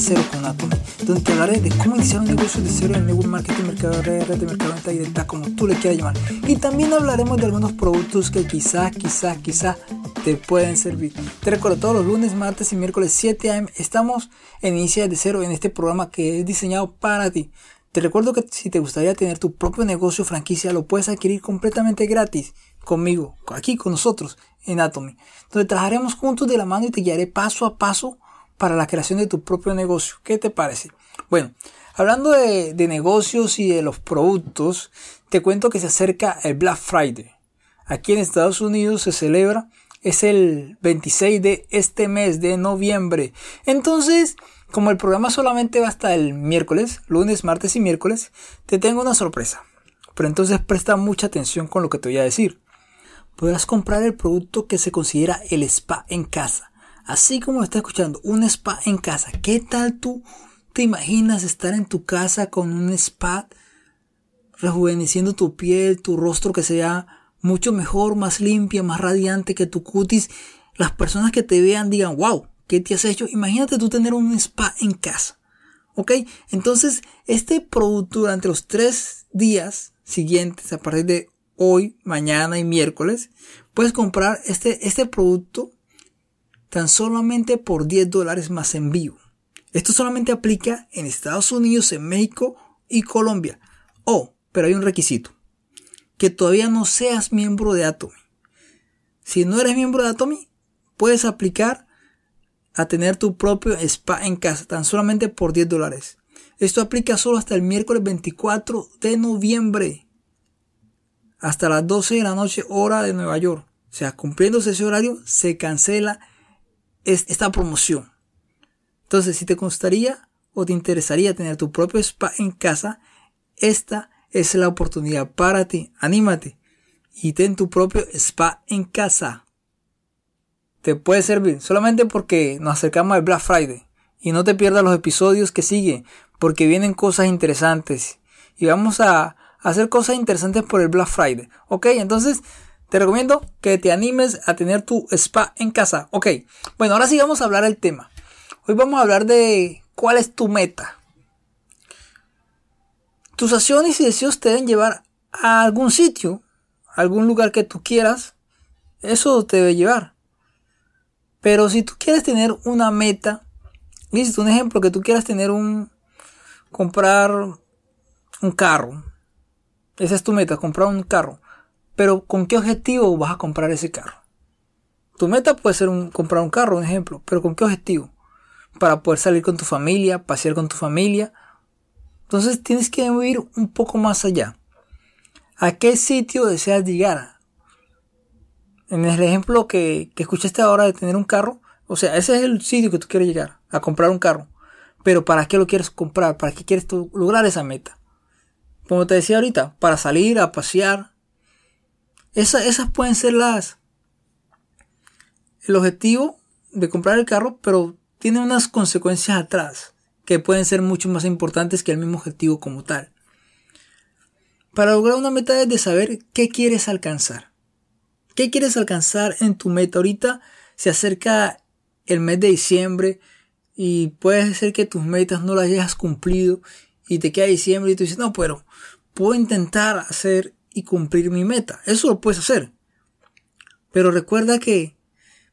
Cero con Atomy, donde te hablaré de cómo iniciar un negocio de cero en network marketing, mercado de red, de mercado de directa, como tú le quieras llamar. Y también hablaremos de algunos productos que quizás, quizás, quizás te pueden servir. Te recuerdo, todos los lunes, martes y miércoles 7 am estamos en Iniciar de Cero en este programa que es diseñado para ti. Te recuerdo que si te gustaría tener tu propio negocio franquicia, lo puedes adquirir completamente gratis conmigo, aquí con nosotros en Atomy, donde trabajaremos juntos de la mano y te guiaré paso a paso para la creación de tu propio negocio. ¿Qué te parece? Bueno, hablando de, negocios y de los productos, te cuento que se acerca el Black Friday. Aquí en Estados Unidos se celebra, es el 26 de este mes de noviembre. Entonces, como el programa solamente va hasta el miércoles, lunes, martes y miércoles, te tengo una sorpresa. Pero entonces presta mucha atención con lo que te voy a decir podrás comprar el producto que se considera el spa en casa. Así como lo estás escuchando, un spa en casa. ¿Qué tal tú te imaginas estar en tu casa con un spa rejuveneciendo tu piel, tu rostro que sea mucho mejor, más limpia, más radiante que tu cutis? Las personas que te vean digan, wow, ¿qué te has hecho? Imagínate tú tener un spa en casa. ¿Ok? Entonces, este producto durante los tres días siguientes, a partir de hoy, mañana y miércoles, puedes comprar este, este producto tan solamente por 10 dólares más envío. Esto solamente aplica en Estados Unidos, en México y Colombia. Oh, pero hay un requisito. Que todavía no seas miembro de Atomy. Si no eres miembro de Atomy, puedes aplicar a tener tu propio spa en casa, tan solamente por 10 dólares. Esto aplica solo hasta el miércoles 24 de noviembre hasta las 12 de la noche hora de Nueva York. O sea, cumpliéndose ese horario, se cancela esta promoción. Entonces, si te gustaría o te interesaría tener tu propio spa en casa, esta es la oportunidad para ti. Anímate y ten tu propio spa en casa. Te puede servir solamente porque nos acercamos al Black Friday. Y no te pierdas los episodios que siguen, porque vienen cosas interesantes. Y vamos a hacer cosas interesantes por el Black Friday. Ok, entonces te recomiendo que te animes a tener tu spa en casa. Ok, bueno, ahora sí vamos a hablar del tema. Hoy vamos a hablar de cuál es tu meta. Tus acciones y deseos te deben llevar a algún sitio, algún lugar que tú quieras. Eso te debe llevar. Pero si tú quieres tener una meta, listo, un ejemplo, que tú quieras tener un, comprar un carro, esa es tu meta, comprar un carro. Pero ¿con qué objetivo vas a comprar ese carro? Tu meta puede ser comprar un carro, un ejemplo, pero ¿con qué objetivo? Para poder salir con tu familia, pasear con tu familia. Entonces tienes que ir un poco más allá. ¿A qué sitio deseas llegar? En el ejemplo que, escuchaste ahora de tener un carro, o sea, ese es el sitio que tú quieres llegar, a comprar un carro. Pero ¿para qué lo quieres comprar? ¿Para qué quieres lograr esa meta? como te decía ahorita, para salir a pasear. Esas pueden ser las el objetivo de comprar el carro, pero tiene unas consecuencias atrás que pueden ser mucho más importantes que el mismo objetivo como tal. Para lograr una meta es de saber qué quieres alcanzar. ¿Qué quieres alcanzar en tu meta? Ahorita se acerca el mes de diciembre y puede ser que tus metas no las hayas cumplido y te queda diciembre y tú dices, no, pero puedo intentar hacer y cumplir mi meta. Eso lo puedes hacer. Pero recuerda que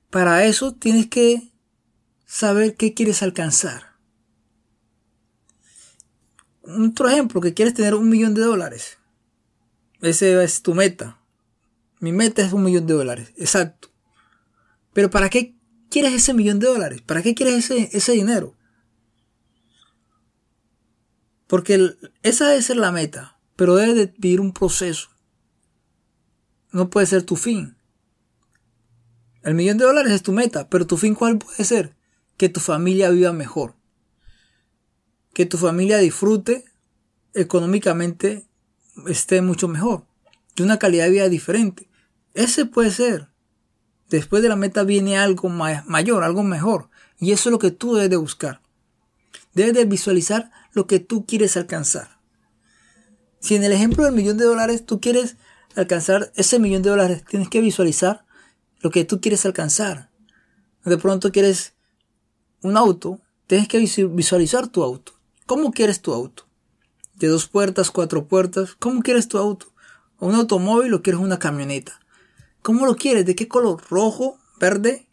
para eso tienes que saber qué quieres alcanzar. Otro ejemplo, que quieres tener un millón de dólares. Ese es tu meta. Mi meta es un millón de dólares. Exacto. Pero ¿para qué quieres ese millón de dólares? ¿Para qué quieres ese, ese dinero? Porque esa debe ser la meta, pero debe de vivir un proceso. No puede ser tu fin. El millón de dólares es tu meta, pero tu fin cuál puede ser? Que tu familia viva mejor. Que tu familia disfrute económicamente, esté mucho mejor. De una calidad de vida diferente. Ese puede ser. Después de la meta viene algo mayor, algo mejor. Y eso es lo que tú debes de buscar. Debes de visualizar lo que tú quieres alcanzar. Si en el ejemplo del millón de dólares tú quieres alcanzar ese millón de dólares, tienes que visualizar lo que tú quieres alcanzar. De pronto quieres un auto, tienes que visualizar tu auto. ¿Cómo quieres tu auto? ¿De dos puertas, cuatro puertas? ¿Cómo quieres tu auto? ¿Un automóvil o quieres una camioneta? ¿Cómo lo quieres? ¿De qué color? ¿Rojo? ¿Verde?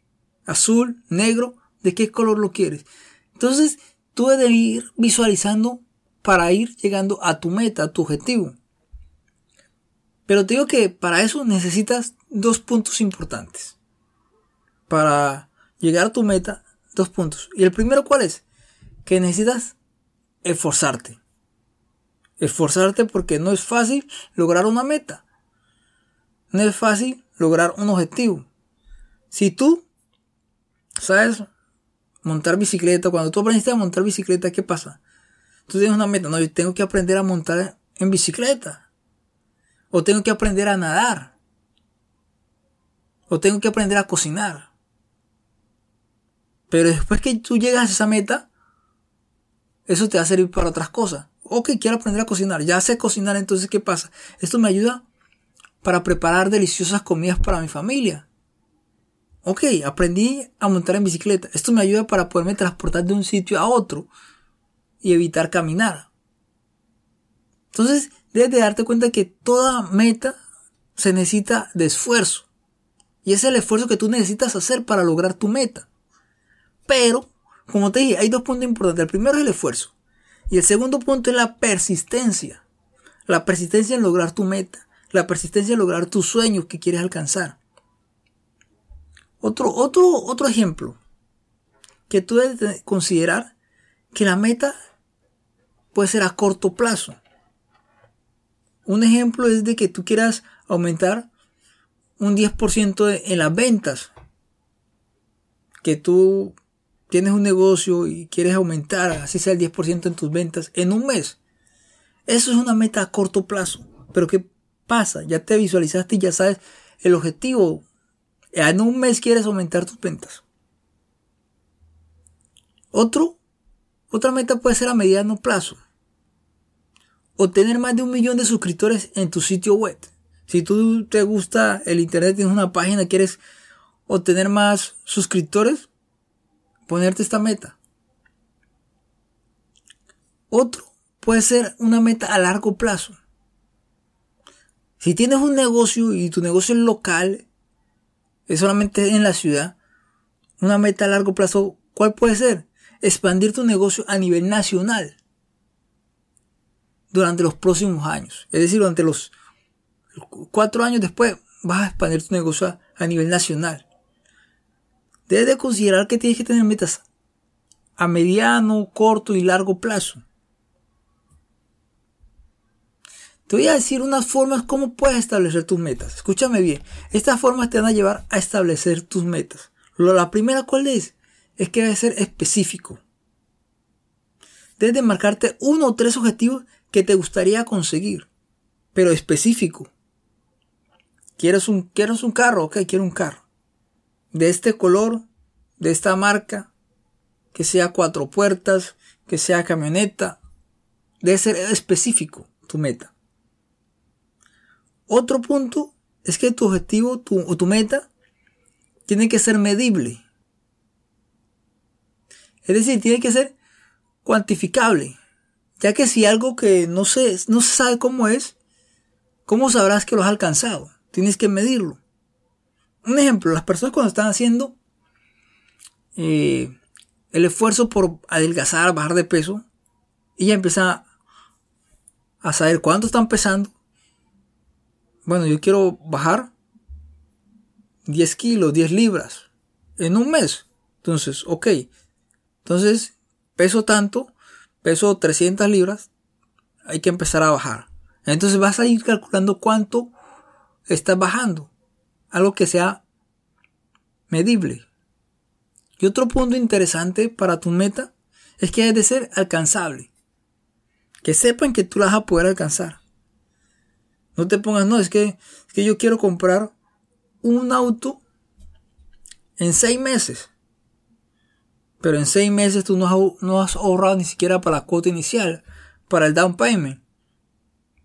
¿Azul? ¿Negro? ¿De qué color lo quieres? Entonces, tú debes ir visualizando para ir llegando a tu meta, a tu objetivo. Pero te digo que para eso necesitas dos puntos importantes. Para llegar a tu meta, dos puntos. ¿Y el primero cuál es? Que necesitas esforzarte. Esforzarte porque no es fácil lograr una meta. No es fácil lograr un objetivo. Si tú sabes montar bicicleta, cuando tú aprendiste a montar bicicleta, ¿qué pasa? Tú tienes una meta, no, yo tengo que aprender a montar en bicicleta. O tengo que aprender a nadar. O tengo que aprender a cocinar. Pero después que tú llegas a esa meta, eso te va a servir para otras cosas. Ok, quiero aprender a cocinar. Ya sé cocinar, entonces ¿qué pasa? Esto me ayuda para preparar deliciosas comidas para mi familia. Ok, aprendí a montar en bicicleta. Esto me ayuda para poderme transportar de un sitio a otro y evitar caminar. Entonces, debes de darte cuenta que toda meta se necesita de esfuerzo. Y es el esfuerzo que tú necesitas hacer para lograr tu meta. Pero, como te dije, hay dos puntos importantes. El primero es el esfuerzo. Y el segundo punto es la persistencia. La persistencia en lograr tu meta. La persistencia en lograr tus sueños que quieres alcanzar. Otro, otro, otro ejemplo que tú debes considerar que la meta puede ser a corto plazo. Un ejemplo es de que tú quieras aumentar un 10% en las ventas. Que tú tienes un negocio y quieres aumentar, así sea el 10% en tus ventas en un mes. Eso es una meta a corto plazo. Pero ¿qué pasa? Ya te visualizaste y ya sabes el objetivo. En un mes quieres aumentar tus ventas. Otro, otra meta puede ser a mediano plazo obtener más de un millón de suscriptores en tu sitio web. Si tú te gusta el internet, tienes una página, quieres obtener más suscriptores, ponerte esta meta. Otro puede ser una meta a largo plazo. Si tienes un negocio y tu negocio es local, es solamente en la ciudad, una meta a largo plazo, ¿cuál puede ser? Expandir tu negocio a nivel nacional durante los próximos años. Es decir, durante los cuatro años después vas a expandir tu negocio a, nivel nacional. Debes de considerar que tienes que tener metas a mediano, corto y largo plazo. Te voy a decir unas formas cómo puedes establecer tus metas. Escúchame bien. Estas formas te van a llevar a establecer tus metas. La primera, ¿cuál es? Es que debe ser específico. Debes de marcarte uno o tres objetivos que te gustaría conseguir, pero específico. ¿Quieres un, ¿Quieres un carro? Ok, quiero un carro. De este color, de esta marca, que sea cuatro puertas, que sea camioneta. Debe ser específico tu meta. Otro punto es que tu objetivo tu, o tu meta tiene que ser medible. Es decir, tiene que ser cuantificable. Ya que si algo que no se, no se sabe cómo es, ¿cómo sabrás que lo has alcanzado? Tienes que medirlo. Un ejemplo, las personas cuando están haciendo eh, el esfuerzo por adelgazar, bajar de peso, y ya empiezan a saber cuánto están pesando. Bueno, yo quiero bajar 10 kilos, 10 libras en un mes. Entonces, ok. Entonces, peso tanto, peso 300 libras, hay que empezar a bajar. Entonces vas a ir calculando cuánto estás bajando. Algo que sea medible. Y otro punto interesante para tu meta es que debe de ser alcanzable. Que sepan que tú la vas a poder alcanzar. No te pongas, no, es que, es que yo quiero comprar un auto en seis meses. Pero en seis meses tú no has, ahorrado ni siquiera para la cuota inicial, para el down payment.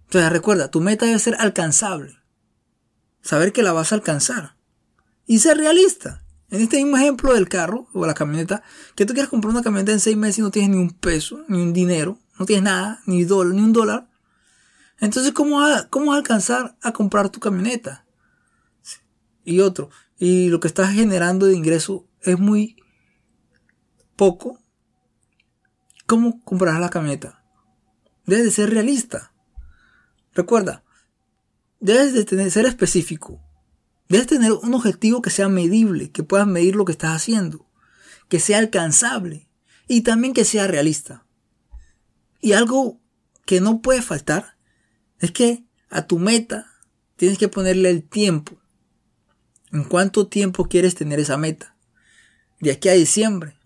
Entonces recuerda, tu meta debe ser alcanzable. Saber que la vas a alcanzar. Y ser realista. En este mismo ejemplo del carro o la camioneta, que tú quieres comprar una camioneta en seis meses y no tienes ni un peso, ni un dinero, no tienes nada, ni, dólar, ni un dólar. Entonces, ¿cómo, ¿cómo vas a alcanzar a comprar tu camioneta? Y otro, y lo que estás generando de ingreso es muy poco. ¿Cómo comprarás la camioneta? Debes de ser realista. Recuerda, debes de tener, ser específico. Debes tener un objetivo que sea medible, que puedas medir lo que estás haciendo, que sea alcanzable y también que sea realista. Y algo que no puede faltar es que a tu meta tienes que ponerle el tiempo. ¿En cuánto tiempo quieres tener esa meta? De aquí a diciembre.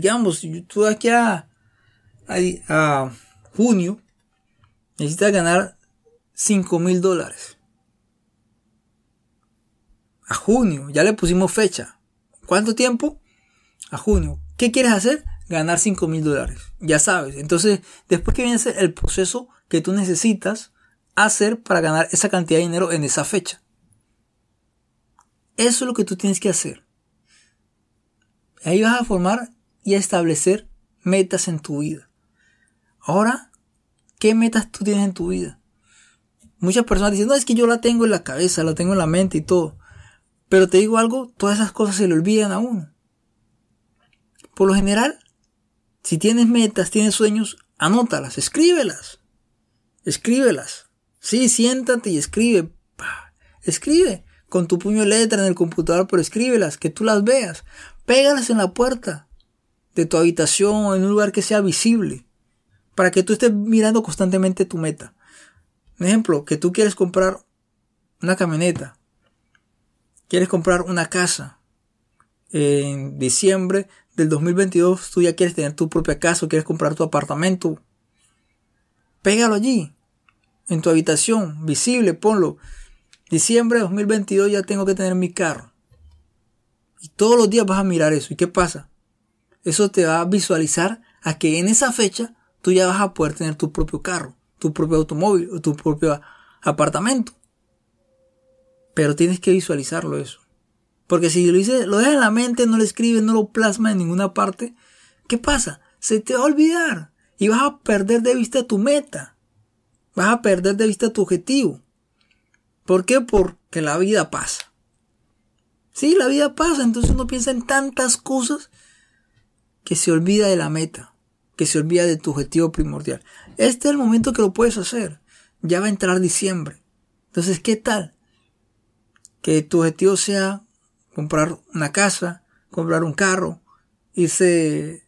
Digamos, tú aquí a, a, junio necesitas ganar 5 mil dólares. A junio, ya le pusimos fecha. ¿Cuánto tiempo? A junio. ¿Qué quieres hacer? Ganar 5 mil dólares. Ya sabes. Entonces, después que viene el proceso que tú necesitas hacer para ganar esa cantidad de dinero en esa fecha. Eso es lo que tú tienes que hacer. Ahí vas a formar y a establecer metas en tu vida. Ahora, ¿qué metas tú tienes en tu vida? Muchas personas dicen, no, es que yo la tengo en la cabeza, la tengo en la mente y todo. Pero te digo algo, todas esas cosas se le olvidan a uno. Por lo general, si tienes metas, tienes sueños, anótalas, escríbelas. Escríbelas. Sí, siéntate y escribe. Escribe con tu puño de letra en el computador, pero escríbelas, que tú las veas. Pégalas en la puerta de tu habitación, en un lugar que sea visible, para que tú estés mirando constantemente tu meta. Un ejemplo, que tú quieres comprar una camioneta, quieres comprar una casa. En diciembre del 2022 tú ya quieres tener tu propia casa o quieres comprar tu apartamento. Pégalo allí, en tu habitación, visible, ponlo. Diciembre de 2022 ya tengo que tener mi carro. Y todos los días vas a mirar eso. ¿Y qué pasa? Eso te va a visualizar a que en esa fecha tú ya vas a poder tener tu propio carro, tu propio automóvil o tu propio apartamento. Pero tienes que visualizarlo eso. Porque si lo, lo dejas en la mente, no lo escribes, no lo plasmas en ninguna parte, ¿qué pasa? Se te va a olvidar y vas a perder de vista tu meta. Vas a perder de vista tu objetivo. ¿Por qué? Porque la vida pasa. Sí, la vida pasa, entonces uno piensa en tantas cosas que se olvida de la meta, que se olvida de tu objetivo primordial. Este es el momento que lo puedes hacer. Ya va a entrar diciembre. Entonces, ¿qué tal? Que tu objetivo sea comprar una casa, comprar un carro, irse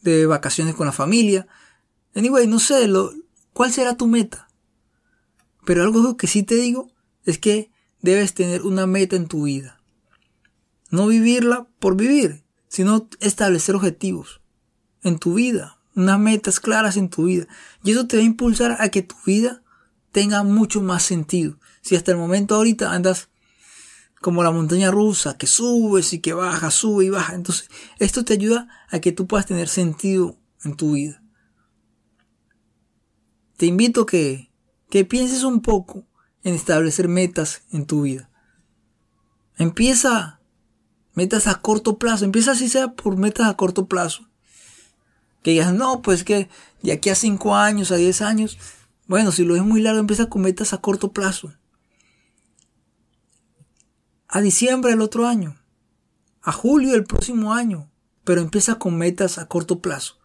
de vacaciones con la familia. Anyway, no sé, lo, ¿cuál será tu meta? Pero algo que sí te digo es que debes tener una meta en tu vida. No vivirla por vivir, sino establecer objetivos en tu vida, unas metas claras en tu vida. Y eso te va a impulsar a que tu vida tenga mucho más sentido. Si hasta el momento ahorita andas como la montaña rusa, que subes y que bajas, sube y baja. Entonces, esto te ayuda a que tú puedas tener sentido en tu vida. Te invito que, que pienses un poco en establecer metas en tu vida. Empieza metas a corto plazo, empieza así sea por metas a corto plazo. Que digas, no, pues que de aquí a 5 años, a 10 años, bueno, si lo es muy largo, empieza con metas a corto plazo. A diciembre del otro año, a julio del próximo año, pero empieza con metas a corto plazo.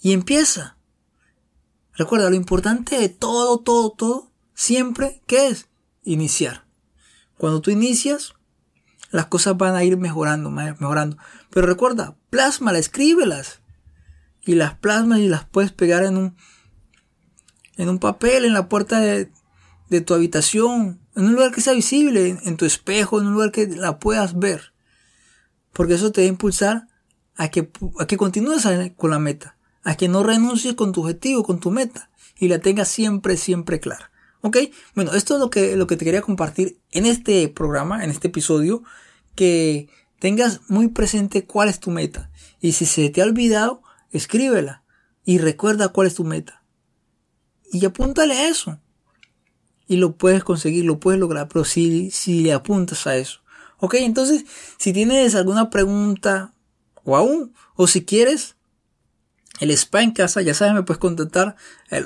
Y empieza. Recuerda, lo importante de todo, todo, todo Siempre, ¿qué es? Iniciar. Cuando tú inicias, las cosas van a ir mejorando, mejorando. Pero recuerda, plásmalas, escríbelas. Y las plasmas y las puedes pegar en un, en un papel, en la puerta de, de tu habitación, en un lugar que sea visible, en tu espejo, en un lugar que la puedas ver. Porque eso te va a impulsar a que, a que continúes con la meta, a que no renuncies con tu objetivo, con tu meta, y la tengas siempre, siempre clara. ¿Ok? Bueno, esto es lo que, lo que te quería compartir en este programa, en este episodio, que tengas muy presente cuál es tu meta. Y si se te ha olvidado, escríbela y recuerda cuál es tu meta. Y apúntale a eso. Y lo puedes conseguir, lo puedes lograr, pero si, si le apuntas a eso. Ok, entonces, si tienes alguna pregunta o aún, o si quieres el spa en casa, ya sabes, me puedes contactar al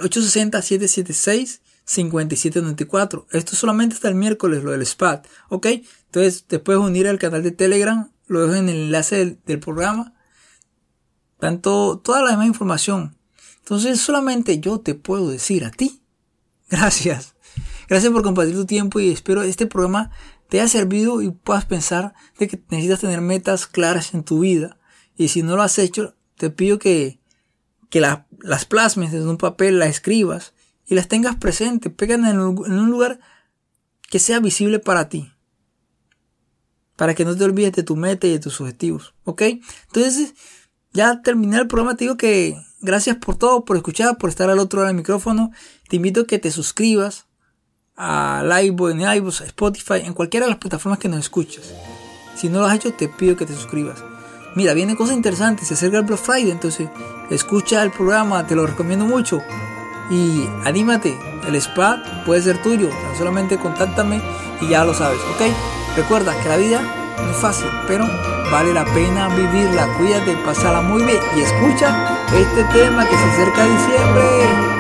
860-776-5794. Esto solamente hasta el miércoles, lo del spa. Ok, entonces te puedes unir al canal de Telegram, lo dejo en el enlace del, programa. Tanto, toda la demás información. Entonces solamente yo te puedo decir a ti. Gracias. Gracias por compartir tu tiempo y espero este programa te haya servido y puedas pensar de que necesitas tener metas claras en tu vida. Y si no lo has hecho, te pido que que las plasmes en un papel, las escribas y las tengas presentes, pegan en un lugar que sea visible para ti. Para que no te olvides de tu meta y de tus objetivos. ¿Ok? Entonces, ya terminé el programa. Te digo que gracias por todo, por escuchar, por estar al otro lado del micrófono. Te invito a que te suscribas a Live, en iVoox, Spotify, en cualquiera de las plataformas que nos escuches. Si no lo has hecho, te pido que te suscribas. Mira, viene cosas interesantes, se acerca el Black Friday, entonces escucha el programa, te lo recomiendo mucho. Y anímate, el spa puede ser tuyo, solamente contáctame y ya lo sabes, ¿ok? Recuerda que la vida no es fácil, pero vale la pena vivirla. Cuídate, pasala muy bien y escucha este tema que se acerca a diciembre.